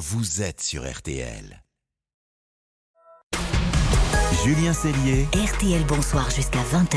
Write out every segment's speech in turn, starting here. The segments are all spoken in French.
vous êtes sur RTL. Julien Cellier. RTL Bonsoir jusqu'à 20h.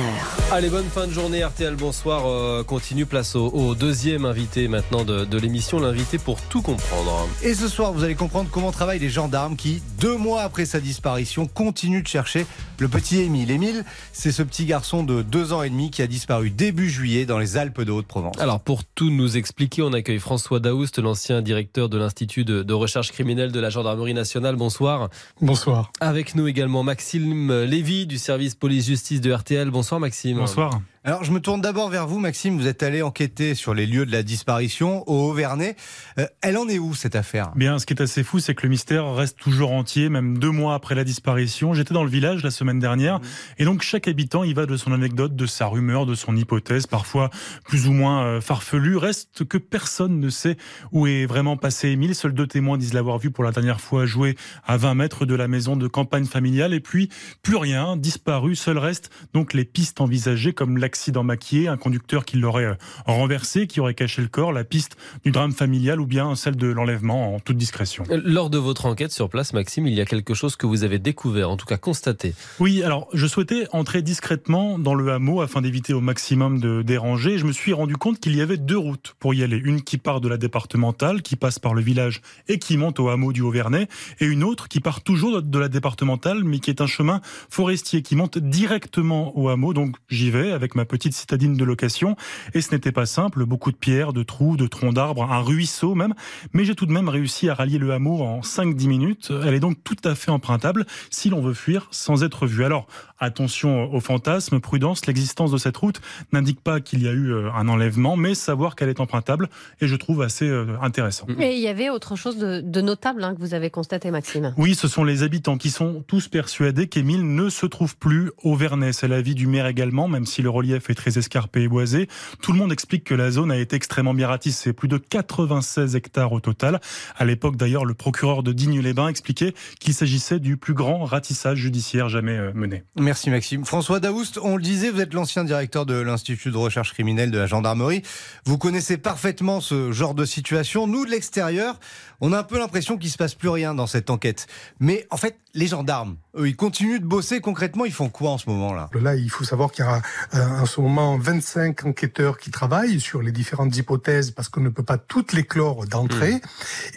Allez, bonne fin de journée, RTL Bonsoir. euh, continue, place au, au deuxième invité maintenant de, de l'émission, l'invité pour tout comprendre. Et ce soir, vous allez comprendre comment travaillent les gendarmes qui, deux mois après sa disparition, continuent de chercher le petit Émile. Émile, c'est ce petit garçon de deux ans et demi qui a disparu début juillet dans les Alpes de Haute-Provence. Alors, pour tout nous expliquer, on accueille François Daoust, l'ancien directeur de l'Institut de, de recherche criminelle de la Gendarmerie nationale. Bonsoir. Bonsoir. Avec nous également Maxime Lévy du service police-justice de RTL. Bonsoir Maxime. Bonsoir. Alors, je me tourne d'abord vers vous, Maxime. Vous êtes allé enquêter sur les lieux de la disparition au Haut-Vernay. Euh, elle en est où, cette affaire? Bien, ce qui est assez fou, c'est que le mystère reste toujours entier, même deux mois après la disparition. J'étais dans le village la semaine dernière, et donc chaque habitant y va de son anecdote, de sa rumeur, de son hypothèse, parfois plus ou moins euh, farfelue. Reste que personne ne sait où est vraiment passé Émile. Seuls deux témoins disent l'avoir vu pour la dernière fois jouer à 20 mètres de la maison de campagne familiale, et puis plus rien, disparu. Seul reste donc les pistes envisagées, comme l'accident maquillé, un conducteur qui l'aurait euh, renversé, qui aurait caché le corps, la piste du drame familial, ou bien celle de l'enlèvement en toute discrétion. Lors de votre enquête sur place, Maxime, il y a quelque chose que vous avez découvert, en tout cas constaté. Oui, alors je souhaitais entrer discrètement dans le hameau afin d'éviter au maximum de déranger. Je me suis rendu compte qu'il y avait deux routes pour y aller. Une qui part de la départementale, qui passe par le village et qui monte au hameau du Haut-Vernay, et une autre qui part toujours de la départementale, mais qui est un chemin forestier qui monte directement au hameau. Donc j'y vais avec ma petite citadine de location, et ce n'était pas simple. Beaucoup de pierres, de trous, de troncs d'arbres, un ruisseau même, mais j'ai tout de même réussi à rallier le hameau en 5-10 minutes. Elle est donc tout à fait empruntable si l'on veut fuir sans être vu. Alors attention aux fantasmes, prudence, l'existence de cette route n'indique pas qu'il y a eu euh, un enlèvement, mais savoir qu'elle est empruntable et je trouve assez euh, intéressant. Et il y avait autre chose de, de notable hein, que vous avez constaté, Maxime. Oui, ce sont les habitants qui sont tous persuadés qu'Émile ne se trouve plus au Vernet. C'est l'avis du maire également, même si le relief est très escarpé et boisé. Tout le monde explique que la zone a été extrêmement bien ratissée, plus de 96 hectares au total. À l'époque, d'ailleurs, le procureur de Digne-les-Bains expliquait qu'il s'agissait du plus grand ratissage judiciaire jamais euh, mené. Merci Maxime. François Daoust, on le disait, vous êtes l'ancien directeur de l'Institut de recherche criminelle de la gendarmerie. Vous connaissez parfaitement ce genre de situation. Nous, de l'extérieur, on a un peu l'impression qu'il se passe plus rien dans cette enquête. Mais en fait, les gendarmes, eux, ils continuent de bosser concrètement. Ils font quoi en ce moment-là? Là, il faut savoir qu'il y a euh, en ce moment 25 enquêteurs qui travaillent sur les différentes hypothèses parce qu'on ne peut pas toutes les clore d'entrée.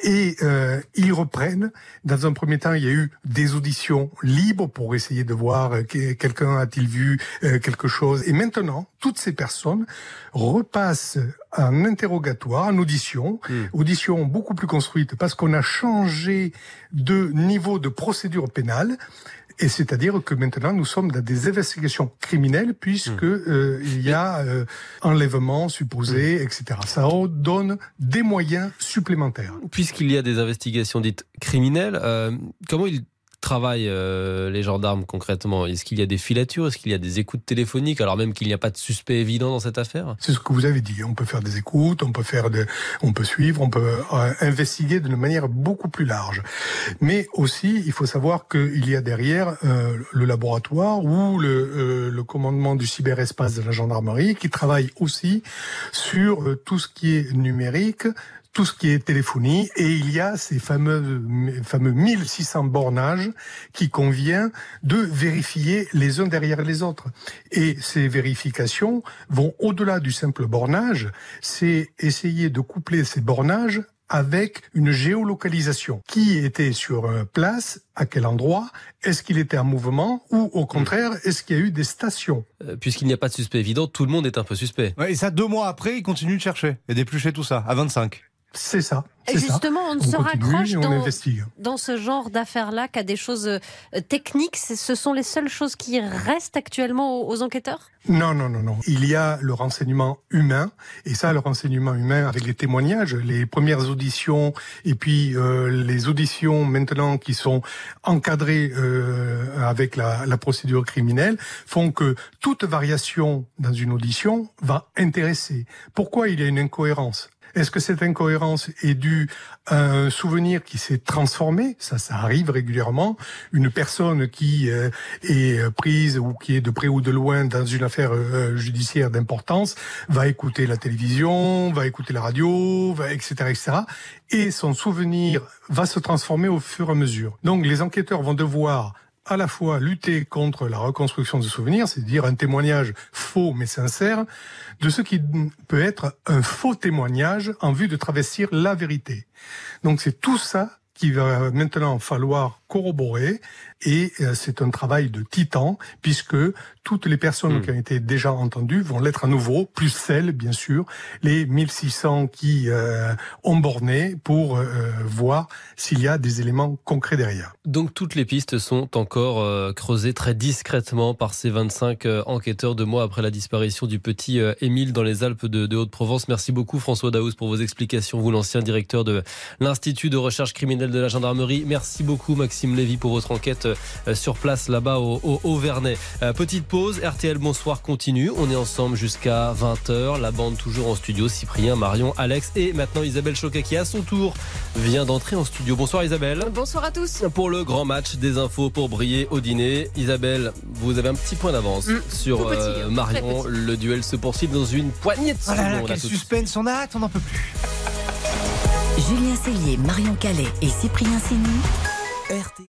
Et euh, ils reprennent. Dans un premier temps, il y a eu des auditions libres pour essayer de voir euh, que- quelqu'un a-t-il vu euh, quelque chose. Et maintenant, toutes ces personnes repassent un interrogatoire, en audition, audition beaucoup plus construite parce qu'on a changé de niveau de procédure pénale. Et c'est-à-dire que maintenant nous sommes dans des investigations criminelles puisque euh, il y a euh, enlèvement supposé, etc. Ça donne des moyens supplémentaires. Puisqu'il y a des investigations dites criminelles, euh, comment ils travaillent euh, les gendarmes concrètement? Est-ce qu'il y a des filatures? Est-ce qu'il y a des écoutes téléphoniques? Alors même qu'il n'y a pas de suspect évident dans cette affaire? C'est ce que vous avez dit. On peut faire des écoutes, on peut faire de, on peut suivre, on peut euh, investiguer d'une manière beaucoup plus large. Mais aussi, il faut savoir qu'il y a derrière euh, le laboratoire ou le, commandement du cyberespace de la gendarmerie qui travaille aussi sur tout ce qui est numérique, tout ce qui est téléphonie, et il y a ces fameux, fameux 1600 bornages qui convient de vérifier les uns derrière les autres. Et ces vérifications vont au-delà du simple bornage, c'est essayer de coupler ces bornages avec une géolocalisation. Qui était sur euh, place À quel endroit Est-ce qu'il était en mouvement Ou au contraire, est-ce qu'il y a eu des stations? Euh, Puisqu'il n'y a pas de suspect évident, tout le monde est un peu suspect. Ouais, Et ça, deux mois après, ils continuent de chercher et d'éplucher tout ça, à 25. C'est ça. Et ça. justement, on ne se raccroche dans, dans ce genre d'affaires-là qu'à des choses euh, techniques. Ce sont les seules choses qui restent actuellement aux, aux enquêteurs? Non, non, non, non. Il y a le renseignement humain, et ça, le renseignement humain avec les témoignages, les premières auditions, et puis euh, les auditions maintenant qui sont encadrées euh, avec la, la procédure criminelle, font que toute variation dans une audition va intéresser. Pourquoi il y a une incohérence? Est-ce que cette incohérence est due à un souvenir qui s'est transformé? Ça, ça arrive régulièrement. Une personne qui euh, est prise ou qui est de près ou de loin dans une affaire euh, judiciaire d'importance va écouter la télévision, va écouter la radio, va, etc., etc. Et son souvenir va se transformer au fur et à mesure. Donc les enquêteurs vont devoir à la fois lutter contre la reconstruction de souvenirs, c'est-à-dire un témoignage faux mais sincère, de ce qui peut être un faux témoignage en vue de travestir la vérité. Donc c'est tout ça qu'il va maintenant falloir corroborer et euh, c'est un travail de titan puisque toutes les personnes Mm. qui ont été déjà entendues vont l'être à nouveau, plus celles bien sûr, les 1600 qui euh, ont borné pour euh, voir s'il y a des éléments concrets derrière. Donc toutes les pistes sont encore euh, creusées très discrètement par ces 25 euh, enquêteurs deux mois après la disparition du petit euh, Émile dans les Alpes de, de Haute-Provence. Merci beaucoup François Daous pour vos explications, vous l'ancien directeur de l'Institut de recherche criminelle de la gendarmerie. Merci beaucoup Maxime Lévy pour votre enquête euh, sur place là-bas au, au, au Vernet. Euh, petite pause, RTL Bonsoir continue. On est ensemble jusqu'à 20h. La bande toujours en studio, Cyprien, Marion, Alex et maintenant Isabelle Choquet qui à son tour vient d'entrer en studio. Bonsoir Isabelle. Bonsoir à tous. Pour le grand match des infos pour briller au dîner, Isabelle, vous avez un petit point d'avance Mm, sur petit, euh, très Marion. Le duel se poursuit dans une poignée de Oh là là, secondes. Suite. suspense, on a hâte, on n'en peut plus. Julien Cellier, Marion Calais et Cyprien Sini. RTL.